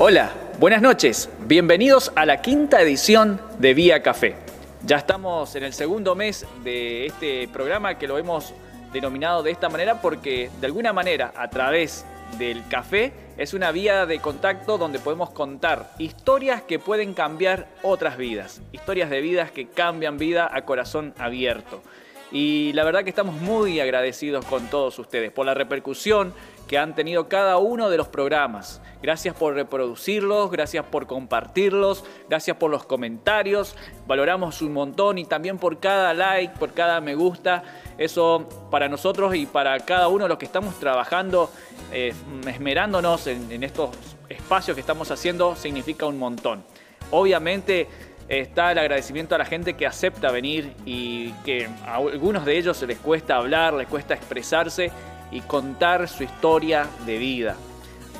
Hola, buenas noches. Bienvenidos a la quinta edición de Vía Café. Ya estamos en el segundo mes de este programa que lo hemos denominado de esta manera porque de alguna manera a través del café es una vía de contacto donde podemos contar historias que pueden cambiar otras vidas, historias de vidas que cambian vida a corazón abierto. Y la verdad que estamos muy agradecidos con todos ustedes por la repercusión que han tenido cada uno de los programas. Gracias por reproducirlos, gracias por compartirlos, gracias por los comentarios. Valoramos un montón y también por cada like, por cada me gusta. Eso para nosotros y para cada uno de los que estamos trabajando, eh, esmerándonos en, estos espacios que estamos haciendo, significa un montón. Obviamente está el agradecimiento a la gente que acepta venir y que a algunos de ellos les cuesta hablar, les cuesta expresarse y contar su historia de vida.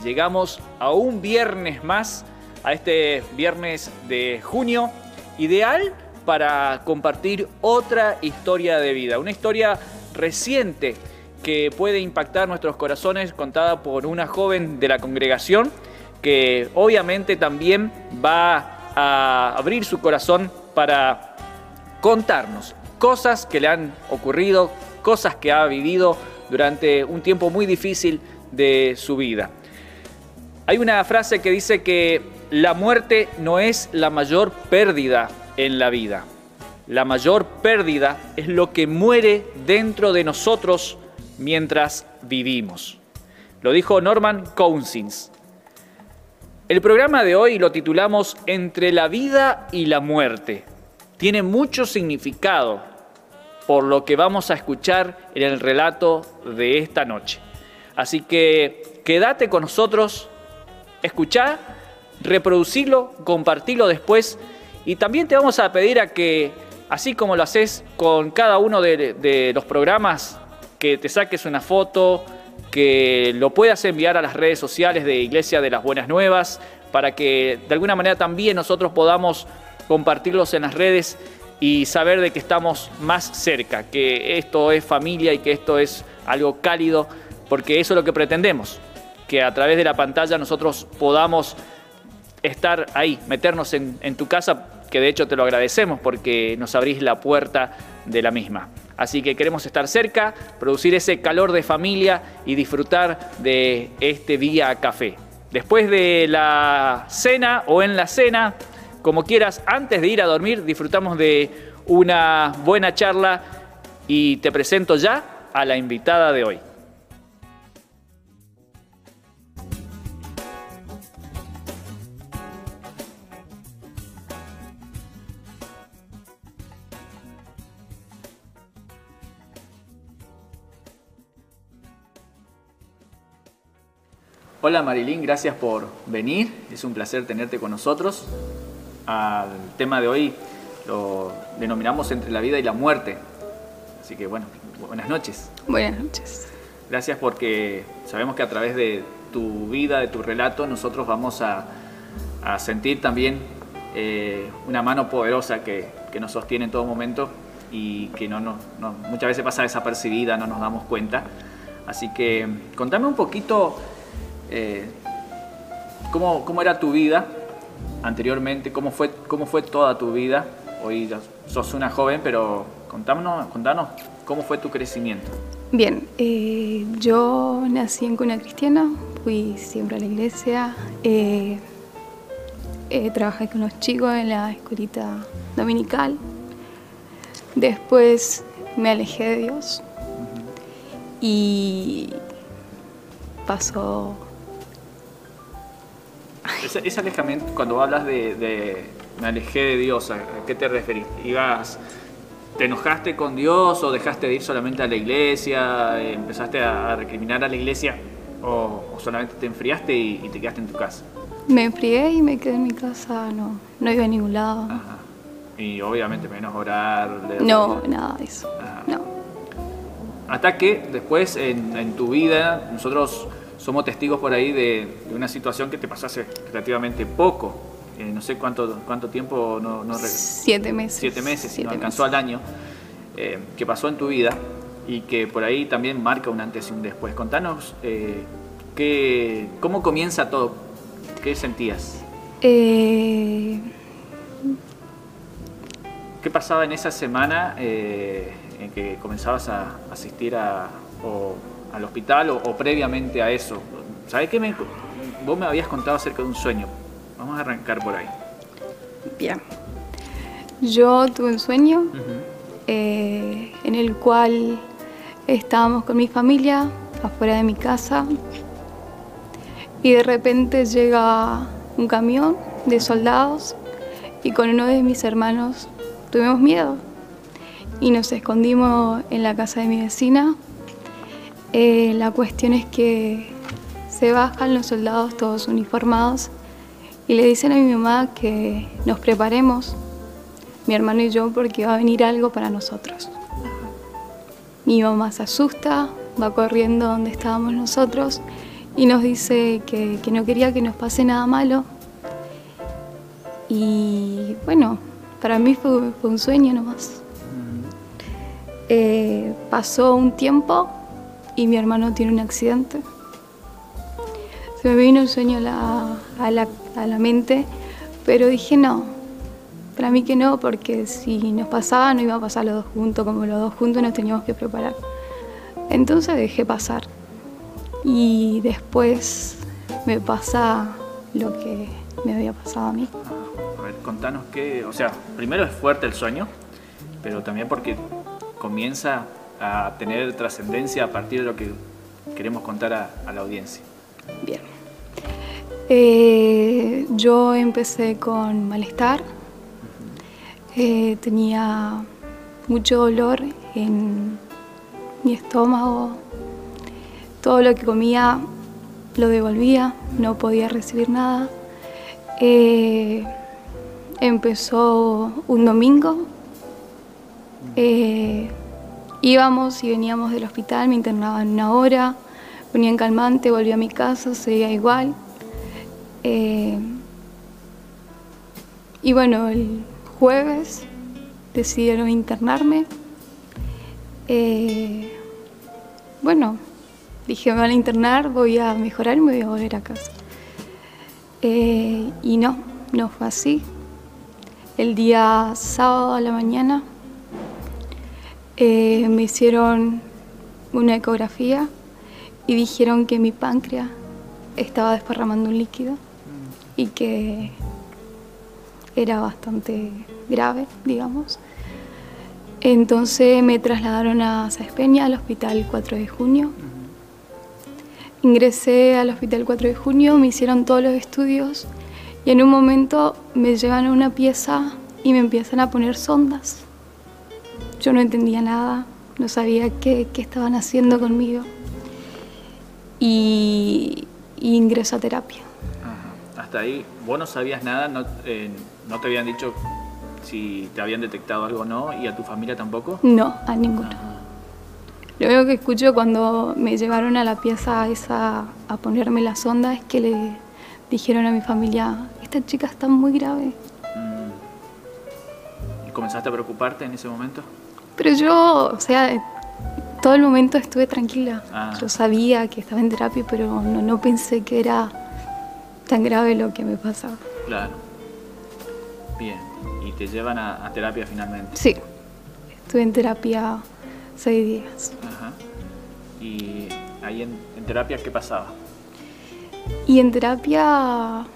Llegamos a un viernes más, a este viernes de junio, ideal para compartir otra historia de vida, una historia reciente que puede impactar nuestros corazones, contada por una joven de la congregación que obviamente también va a abrir su corazón para contarnos cosas que le han ocurrido, cosas que ha vivido, durante un tiempo muy difícil de su vida. Hay una frase que dice que la muerte no es la mayor pérdida en la vida. La mayor pérdida es lo que muere dentro de nosotros mientras vivimos. Lo dijo Norman Cousins. El programa de hoy lo titulamos Entre la vida y la muerte. Tiene mucho significado por lo que vamos a escuchar en el relato de esta noche. Así que quédate con nosotros, escuchá, reproducilo, compartilo después y también te vamos a pedir a que, así como lo haces con cada uno de, los programas, que te saques una foto, que lo puedas enviar a las redes sociales de Iglesia de las Buenas Nuevas, para que de alguna manera también nosotros podamos compartirlos en las redes y saber de que estamos más cerca, que esto es familia y que esto es algo cálido, porque eso es lo que pretendemos, que a través de la pantalla nosotros podamos estar ahí, meternos en, tu casa, que de hecho te lo agradecemos porque nos abrís la puerta de la misma. Así que queremos estar cerca, producir ese calor de familia y disfrutar de este día café. Después de la cena o en la cena, como quieras, antes de ir a dormir, disfrutamos de una buena charla y te presento ya a la invitada de hoy. Hola Marilyn, gracias por venir. Es un placer tenerte con nosotros al tema de hoy lo denominamos entre la vida y la muerte. Así que bueno, buenas noches. Buenas noches. Gracias porque sabemos que a través de tu vida, de tu relato, nosotros vamos a, sentir también eh, una mano poderosa que, nos sostiene en todo momento y que no, muchas veces pasa desapercibida, no nos damos cuenta. Así que contame un poquito eh, cómo, cómo era tu vida anteriormente, cómo fue, cómo fue toda tu vida. Hoy ya sos una joven, pero contanos, contanos cómo fue tu crecimiento. Bien, eh, yo nací en cuna cristiana, fui siempre a la iglesia, eh, eh, trabajé con los chicos en la escuelita dominical, después me alejé de Dios y pasó ese, alejamiento, cuando hablas de, me alejé de Dios, ¿a qué te referís? ¿Ibas, ¿Te enojaste con Dios o dejaste de ir solamente a la iglesia? ¿Empezaste a recriminar a la iglesia? ¿O, solamente te enfriaste y, te quedaste en tu casa? Me enfrié y me quedé en mi casa, no, no iba a ningún lado. Y obviamente menos orar. no, nada de eso. No. Hasta que después en, en tu vida nosotros somos testigos por ahí de, una situación que te pasó hace relativamente poco. Eh, no sé cuánto, cuánto tiempo, no, Siete meses. Siete meses, si no alcanzó al año, eh, que pasó en tu vida y que por ahí también marca un antes y un después. Contanos eh, cómo comienza todo. qué sentías? Eh, ¿Qué pasaba en esa semana en que comenzabas a asistir a, o al hospital o, o previamente a eso? ¿Sabes qué? Me, vos me habías contado acerca de un sueño. Vamos a arrancar por ahí. bien. Yo tuve un sueño eh, en el cual estábamos con mi familia afuera de mi casa y de repente llega un camión de soldados y con uno de mis hermanos tuvimos miedo y nos escondimos en la casa de mi vecina. Eh, la cuestión es que se bajan los soldados todos uniformados y le dicen a mi mamá que nos preparemos, mi hermano y yo, porque va a venir algo para nosotros. Mi mamá se asusta, va corriendo donde estábamos nosotros y nos dice que, que no quería que nos pase nada malo. Y bueno, para mí fue, fue un sueño nomás. Eh, pasó un tiempo y mi hermano tiene un accidente. Se me vino el sueño a la, a la- a la mente, pero dije no, para mí que no, porque si nos pasaba no iba a pasar los dos juntos, como los dos juntos nos teníamos que preparar. Entonces dejé pasar. Y después me pasa lo que me había pasado a mí. A ver, contanos qué, o sea, primero es fuerte el sueño, pero también porque comienza a tener trascendencia a partir de lo que queremos contar a, a la audiencia. Bien. Eh, yo empecé con malestar. Eh, tenía mucho dolor en mi estómago. Todo lo que comía lo devolvía, no podía recibir nada. Eh, empezó un domingo. Eh, íbamos y veníamos del hospital, me internaban una hora, ponía en calmante, volví a mi casa, seguía igual. Eh, y bueno, el jueves decidieron internarme. Eh, bueno, dije, me van a internar, voy a mejorar y me voy a volver a casa. Eh, y no, no fue así. El día sábado a la mañana eh, me hicieron una ecografía y dijeron que mi páncreas estaba desparramando un líquido y que era bastante grave, digamos. Entonces me trasladaron a Saespeña, al hospital 4 de junio. Ingresé al hospital 4 de junio, me hicieron todos los estudios y en un momento me llevan a una pieza y me empiezan a poner sondas. Yo no entendía nada, no sabía qué, qué estaban haciendo conmigo. Y, y ingreso a terapia. Ajá. Hasta ahí, vos no sabías nada, no, eh, no te habían dicho si te habían detectado algo o no, y a tu familia tampoco. No, a ninguno. Lo único que escucho cuando me llevaron a la pieza esa a ponerme la sonda es que le dijeron a mi familia, esta chica está muy grave. ¿Y comenzaste a preocuparte en ese momento? Pero yo, o sea, todo el momento estuve tranquila. Ah. Yo sabía que estaba en terapia, pero no, no pensé que era tan grave lo que me pasaba. Claro. Bien. Y te llevan a, a terapia finalmente. Sí, estuve en terapia seis días. Ajá. Y ahí en, en terapia, ¿qué pasaba? Y en terapia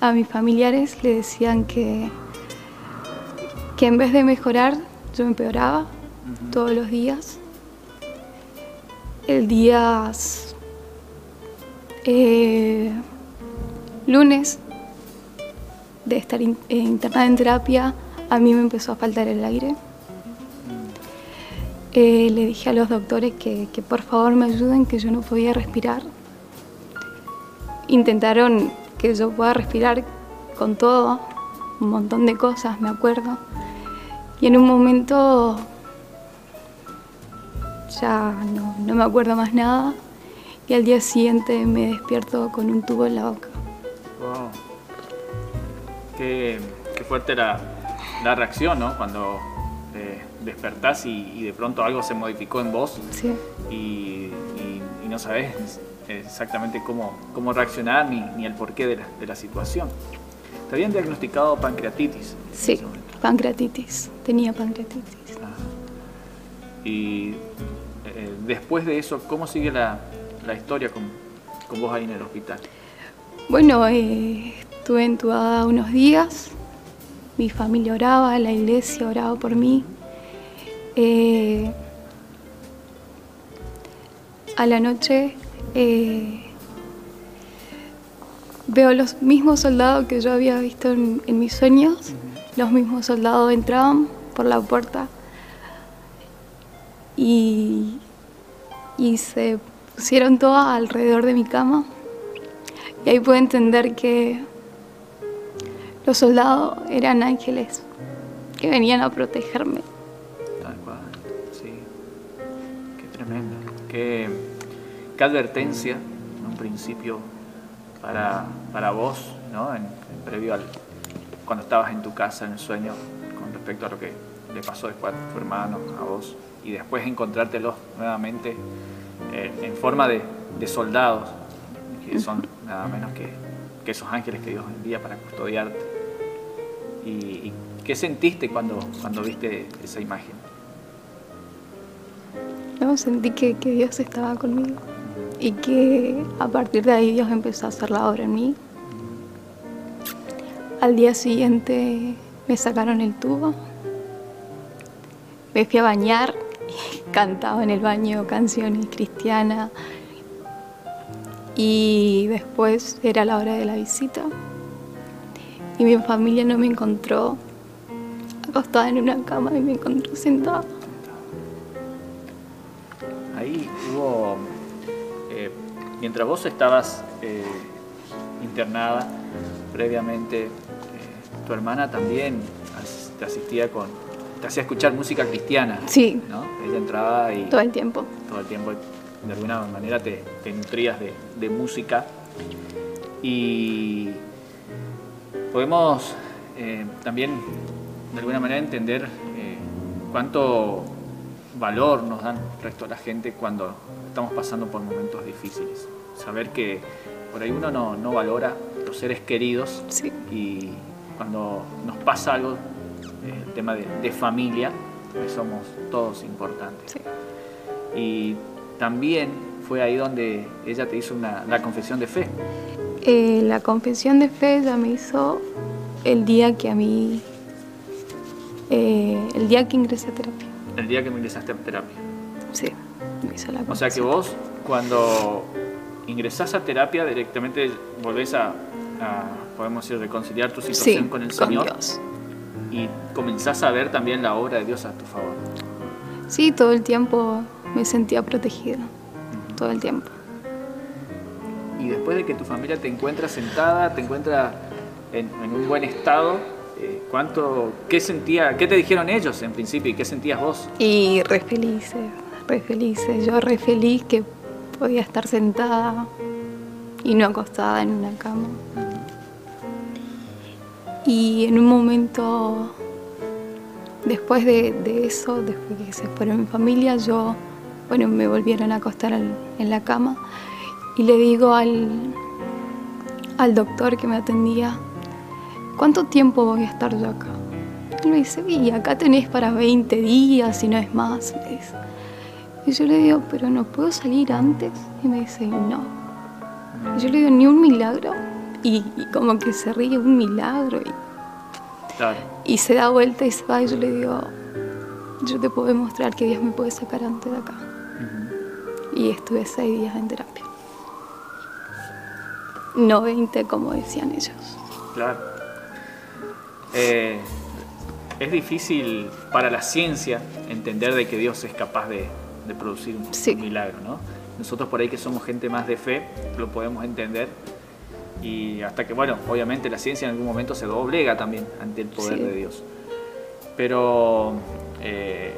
a mis familiares le decían que, que en vez de mejorar, yo empeoraba todos los días. El día eh, lunes de estar in- eh, internada en terapia, a mí me empezó a faltar el aire. Eh, le dije a los doctores que, que por favor me ayuden, que yo no podía respirar. Intentaron que yo pueda respirar con todo, un montón de cosas, me acuerdo. Y en un momento ya no, no me acuerdo más nada y al día siguiente me despierto con un tubo en la boca. Wow. Qué, qué fuerte la, la reacción, ¿no? Cuando eh, despertás y, y de pronto algo se modificó en vos Sí, y, y- y no sabes exactamente cómo, cómo reaccionar ni, ni el porqué de la, de la situación. ¿Te habían diagnosticado pancreatitis? Sí? Pancreatitis. Tenía pancreatitis. Ajá. Y eh, después de eso, ¿cómo sigue la, la historia con, con vos ahí en el hospital? Bueno, eh, estuve entubada unos días. Mi familia oraba, la iglesia oraba por mí. Eh, a la noche eh, veo los mismos soldados que yo había visto en, en mis sueños. Los mismos soldados entraban por la puerta y, y se pusieron todas alrededor de mi cama. Y ahí pude entender que los soldados eran ángeles que venían a protegerme. Tal cual, sí. Qué tremendo. Qué, advertencia, en un principio, para, para vos, ¿no? En previo al. Cuando estabas en tu casa, en el sueño, con respecto a lo que le pasó después a tu hermano, a vos, y después encontrártelos nuevamente eh, en forma de, soldados, que son nada menos que, esos ángeles que Dios envía para custodiarte. ¿Y, qué sentiste cuando, cuando viste esa imagen? ¿no? Sentí que Dios estaba conmigo y que a partir de ahí Dios empezó a hacer la obra en mí. Al día siguiente me sacaron el tubo, me fui a bañar y cantaba en el baño canciones cristianas. Y después era la hora de la visita. Y mi familia no me encontró. Acostada en una cama y me encontró sentada. Ahí hubo, eh, mientras vos estabas eh, internada previamente, tu hermana también te asistía con, te hacía escuchar música cristiana. Sí. ¿no? Ella entraba y Todo el tiempo. todo el tiempo de alguna manera te, te nutrías de, de música y podemos eh, también de alguna manera entender eh, cuánto valor nos dan el resto de la gente cuando estamos pasando por momentos difíciles. Saber que por ahí uno no, no valora los seres queridos Sí. y cuando nos pasa algo, eh, el tema de, de familia, pues somos todos importantes. Sí. Y también fue ahí donde ella te hizo una, la confesión de fe. Eh, la confesión de fe ella me hizo el día que a mí, eh, el día que ingresé a terapia. El día que me ingresaste a terapia. Sí, me hizo la O sea que confesión. vos, cuando ingresás a terapia, directamente volvés a, a, podemos decir, reconciliar tu situación sí, con el Señor Dios. y comenzás a ver también la obra de Dios a tu favor. Sí, todo el tiempo me sentía protegida, todo el tiempo. Y después de que tu familia te encuentra sentada, te encuentra en, en un buen estado, eh, ¿cuánto, qué sentía, qué te dijeron ellos en principio y qué sentías vos? Y re felices, re felices. Yo re feliz que podía estar sentada y no acostada en una cama. Y en un momento, después de, eso, después que se fueron mi familia, yo, bueno, me volvieron a acostar en la cama y le digo al, al doctor que me atendía, ¿cuánto tiempo voy a estar yo acá? Él me dice, y acá tenés para 20 días, si no es más. Y yo le digo, pero no puedo salir antes. Y me dice, no. Y yo le digo, ni un milagro. Y, y como que se ríe, un milagro. Y, Claro. y se da vuelta y se va. Y yo le digo, yo te puedo demostrar que Dios me puede sacar antes de acá. Y estuve seis días en terapia. No 20 como decían ellos. Claro. Eh, es difícil para la ciencia entender de que Dios es capaz de, de producir un, Sí. un milagro, ¿no? Nosotros por ahí que somos gente más de fe, lo podemos entender. Y hasta que, bueno, obviamente la ciencia en algún momento se doblega también ante el poder Sí. de Dios. Pero eh,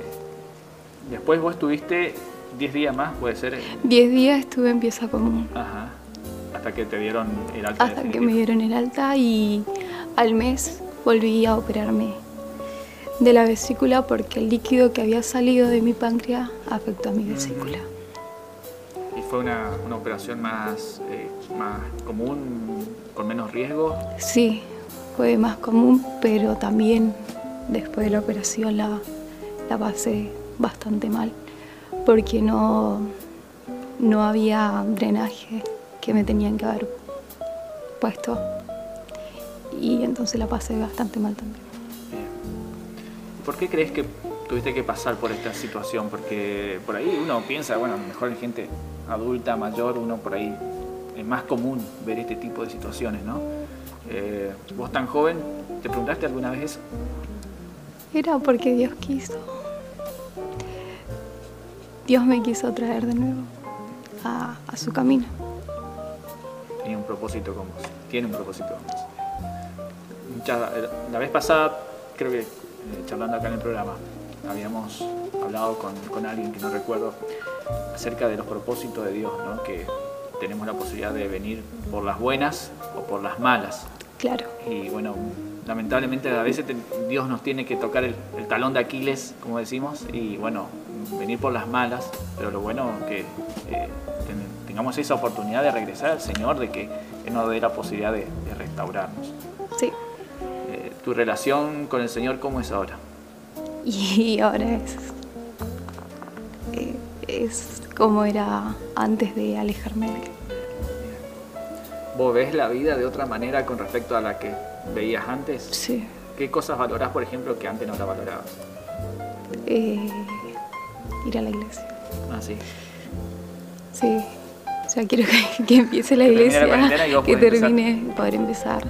después vos estuviste 10 días más, puede ser, 10 días estuve en pieza común. Ajá, hasta que te dieron el alta hasta que me dieron el alta y al mes volví a operarme de la vesícula porque el líquido que había salido de mi páncreas afectó a mi vesícula. Y ¿Fue una, una operación más, eh, más común, con menos riesgo? Sí, fue más común, pero también después de la operación la, la pasé bastante mal, porque no, no había drenaje que me tenían que haber puesto y entonces la pasé bastante mal también. ¿Por qué crees que tuviste que pasar por esta situación? Porque por ahí uno piensa, bueno, mejor en gente adulta, mayor, uno por ahí es más común ver este tipo de situaciones, ¿no? Eh, vos tan joven, ¿te preguntaste alguna vez eso? Era porque Dios quiso. Dios me quiso traer de nuevo a, a su camino. Tenía un propósito con vos, tiene un propósito con vos. La vez pasada, creo que eh, charlando acá en el programa, habíamos hablado con, con alguien que no recuerdo acerca de los propósitos de Dios, ¿no? que tenemos la posibilidad de venir por las buenas o por las malas. Claro. Y bueno, lamentablemente a veces te- Dios nos tiene que tocar el, el talón de Aquiles, como decimos, y bueno, venir por las malas, pero lo bueno que eh, ten- tengamos esa oportunidad de regresar al Señor, de que Él nos dé la posibilidad de, de restaurarnos. Sí. Eh, ¿Tu relación con el Señor cómo es ahora? Y ahora es. eh, Es como era antes de alejarme de él. ¿Vos ves la vida de otra manera con respecto a la que veías antes? Sí. ¿Qué cosas valorás, por ejemplo, que antes no la valorabas? Eh, ir a la iglesia. Ah, sí. Sí. Ya quiero que, que empiece la Que termine la iglesia. cuarentena y vos que podés empezar. termine, poder empezar.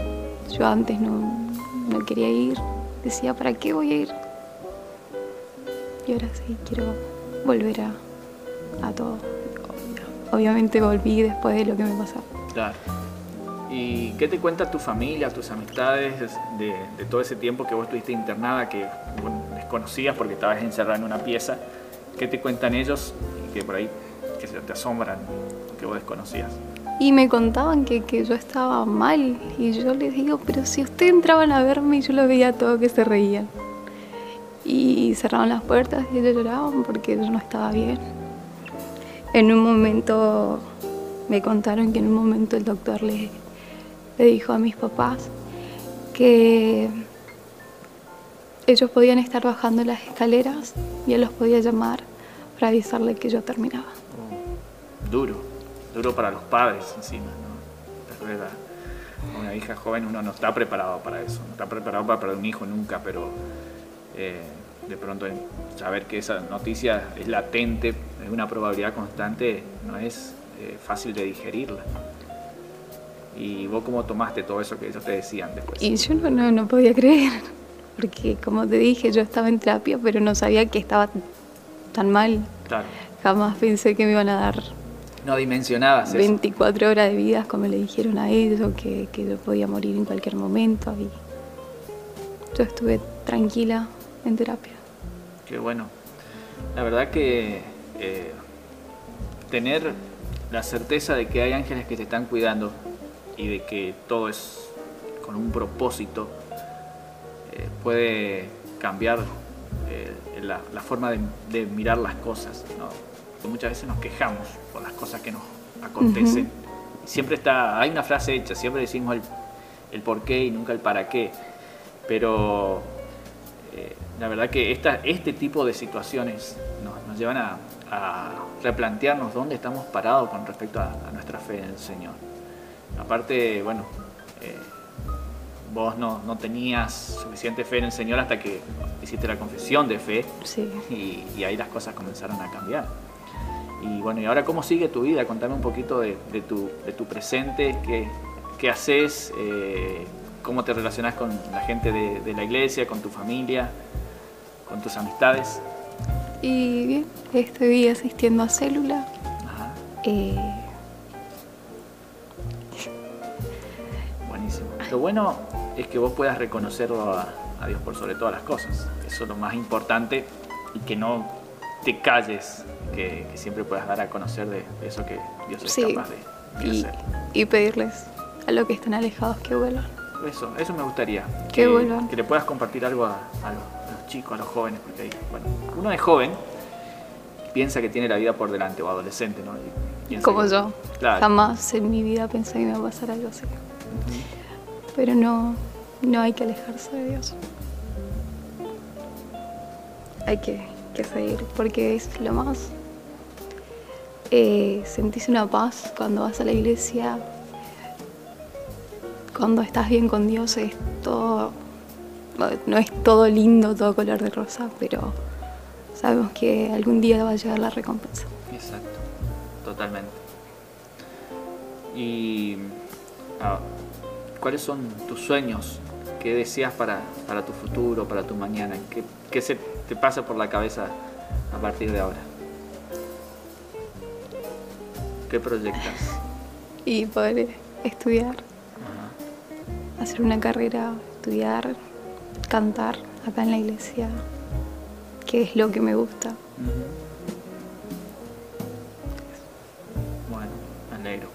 Yo antes no, no quería ir. Decía, ¿para qué voy a ir? Y ahora sí, quiero volver a, a todo. Obviamente volví después de lo que me pasó. Claro. ¿Y qué te cuenta tu familia, tus amistades de, de todo ese tiempo que vos estuviste internada, que bueno, desconocías porque estabas encerrada en una pieza? ¿Qué te cuentan ellos y que por ahí que se te asombran, que vos desconocías? Y me contaban que, que yo estaba mal. Y yo les digo, pero si ustedes entraban a verme yo los veía todo que se reían. Y cerraban las puertas y ellos lloraban porque yo no estaba bien. En un momento me contaron que en un momento el doctor le, le dijo a mis papás que ellos podían estar bajando las escaleras y él los podía llamar para avisarle que yo terminaba. Oh, duro, duro para los padres encima, ¿no? A una hija joven, uno no está preparado para eso, no está preparado para perder un hijo nunca, pero eh, de pronto saber que esa noticia es latente, es una probabilidad constante, no es eh, fácil de digerirla. ¿Y vos cómo tomaste todo eso que ellos te decían después? Y yo no, no, no podía creer, porque como te dije, yo estaba en terapia, pero no sabía que estaba tan mal. Claro, Jamás pensé que me iban a dar no dimensionabas eso. 24 horas de vida, como le dijeron a ellos, que, que yo podía morir en cualquier momento. Y yo estuve tranquila en terapia. Qué bueno. La verdad que eh, tener la certeza de que hay ángeles que te están cuidando y de que todo es con un propósito eh, puede cambiar eh, la, la forma de, de mirar las cosas. ¿no? Porque muchas veces nos quejamos por las cosas que nos acontecen. Siempre está, hay una frase hecha, siempre decimos el, el por qué y nunca el para qué. Pero la verdad que esta, este tipo de situaciones nos, nos llevan a, a replantearnos dónde estamos parados con respecto a, a nuestra fe en el Señor. Aparte, bueno, eh, vos no, no tenías suficiente fe en el Señor hasta que hiciste la confesión de fe Sí. y, y ahí las cosas comenzaron a cambiar. Y bueno, ¿y ahora cómo sigue tu vida? Contame un poquito de, de tu, de tu presente, qué, qué haces, eh, cómo te relacionas con la gente de, de la iglesia, con tu familia, con tus amistades. Y bien, estoy asistiendo a célula. Ajá, eh, buenísimo. Lo bueno es que vos puedas reconocerlo a, a Dios por sobre todas las cosas. Eso es lo más importante y que no te calles, que, que siempre puedas dar a conocer de, de eso que Dios es Sí, capaz de, de y, hacer. y pedirles a los que están alejados que vuelvan. Eso, eso me gustaría. Que vuelvan. que le puedas compartir algo a, a los, a los chicos, a los jóvenes, porque ahí, bueno, uno es joven, piensa que tiene la vida por delante, o adolescente, ¿no? Como yo. Jamás en mi vida pensé que me iba a pasar algo así. Pero no, no hay que alejarse de Dios. Hay que, seguir porque es lo más. Eh, sentís una paz cuando vas a la iglesia. Cuando estás bien con Dios es todo. No es todo lindo, todo color de rosa, pero sabemos que algún día va a llegar la recompensa. Exacto, totalmente. Y ah, ¿cuáles son tus sueños? ¿Qué deseas para, tu futuro, para tu mañana? ¿Qué, se te pasa por la cabeza a partir de ahora? ¿Qué proyectas? Y poder estudiar, hacer una carrera, estudiar, cantar acá en la iglesia, que es lo que me gusta. Bueno, me alegro.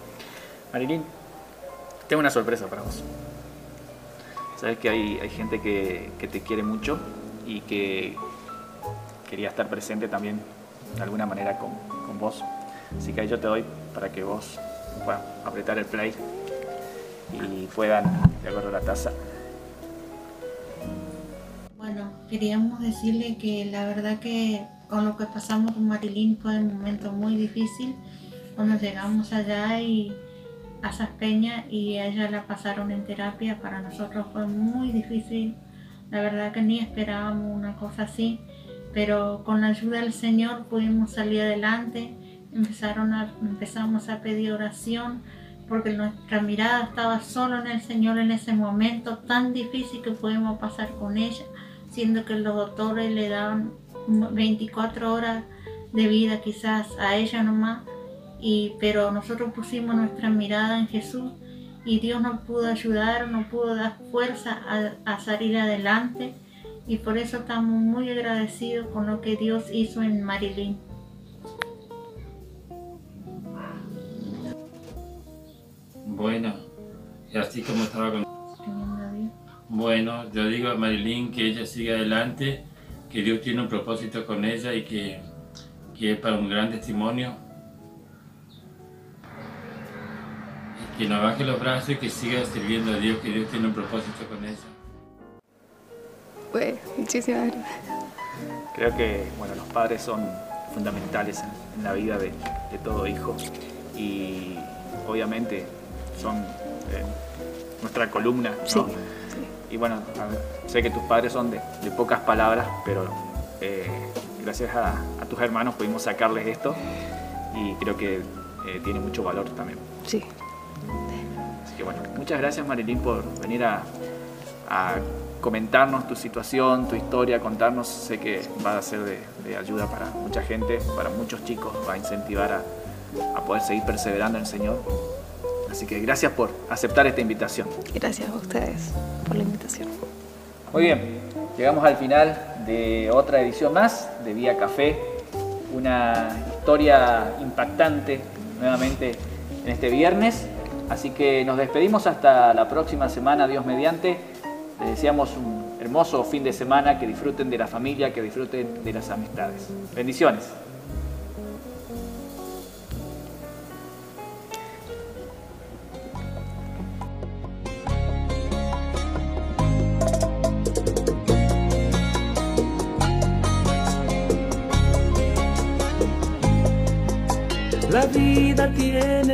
Marilyn, tengo una sorpresa para vos. Sabes que hay, hay gente que, te quiere mucho y que quería estar presente también de alguna manera con, con vos. Así que ahí yo te doy para que vos puedas apretar el play y puedan, de acuerdo la taza, queríamos decirle que la verdad que con lo que pasamos con Marilyn fue un momento muy difícil. Cuando llegamos allá y a esas peñas y ella la pasaron en terapia, para nosotros fue muy difícil, la verdad que ni esperábamos una cosa así, pero con la ayuda del Señor pudimos salir adelante, empezaron empezamos a pedir oración porque nuestra mirada estaba solo en el Señor en ese momento tan difícil que pudimos pasar con ella siendo que los doctores le daban 24 horas de vida quizás a ella nomás, y, pero nosotros pusimos nuestra mirada en Jesús y Dios nos pudo ayudar, nos pudo dar fuerza a, salir adelante y por eso estamos muy agradecidos con lo que Dios hizo en Marilyn. Bueno, y así como estaba con... Bueno, yo digo a Marilyn que ella siga adelante, que Dios tiene un propósito con ella y que, que es para un gran testimonio. que no baje los brazos y que siga sirviendo a Dios, que Dios tiene un propósito con ella. Pues, muchísimas gracias. Creo que bueno, los padres son fundamentales en, la vida de, todo hijo y obviamente son eh, nuestra columna. ¿no? Y bueno, sé que tus padres son de, pocas palabras, pero eh, gracias a, tus hermanos pudimos sacarles esto y creo que eh, tiene mucho valor también. Sí. Así que bueno, muchas gracias Marilyn por venir a, comentarnos tu situación, tu historia, contarnos. Sé que va a ser de, ayuda para mucha gente, para muchos chicos, va a incentivar a, a poder seguir perseverando en el Señor Así que gracias por aceptar esta invitación. Gracias a ustedes por la invitación. Muy bien, llegamos al final de otra edición más de Vía Café. Una historia impactante nuevamente en este viernes. Así que nos despedimos hasta la próxima semana, Dios mediante. Les deseamos un hermoso fin de semana, que disfruten de la familia, que disfruten de las amistades. Bendiciones.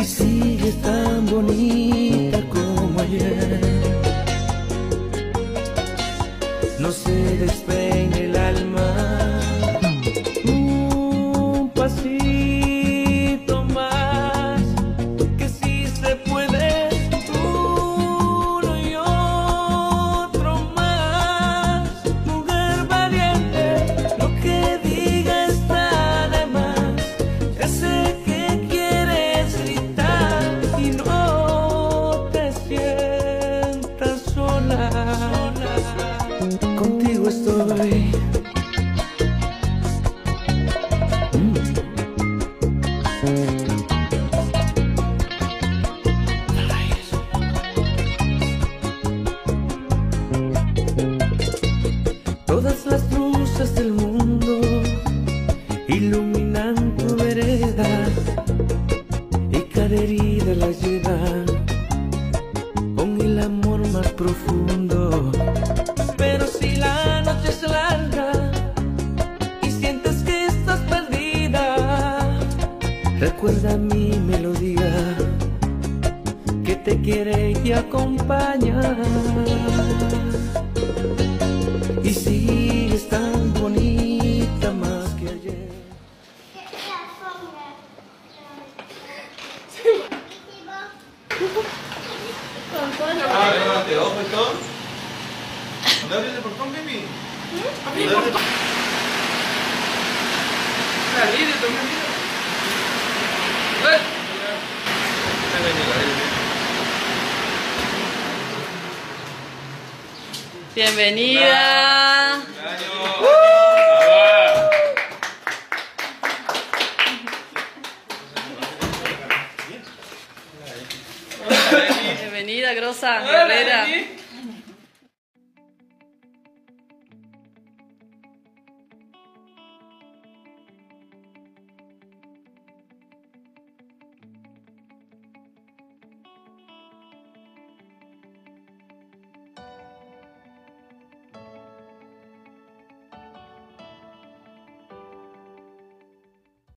y sigue tan bonita como ayer. No se despeine portón, baby. Bienvenida. Bienvenida, grosa, guerrera.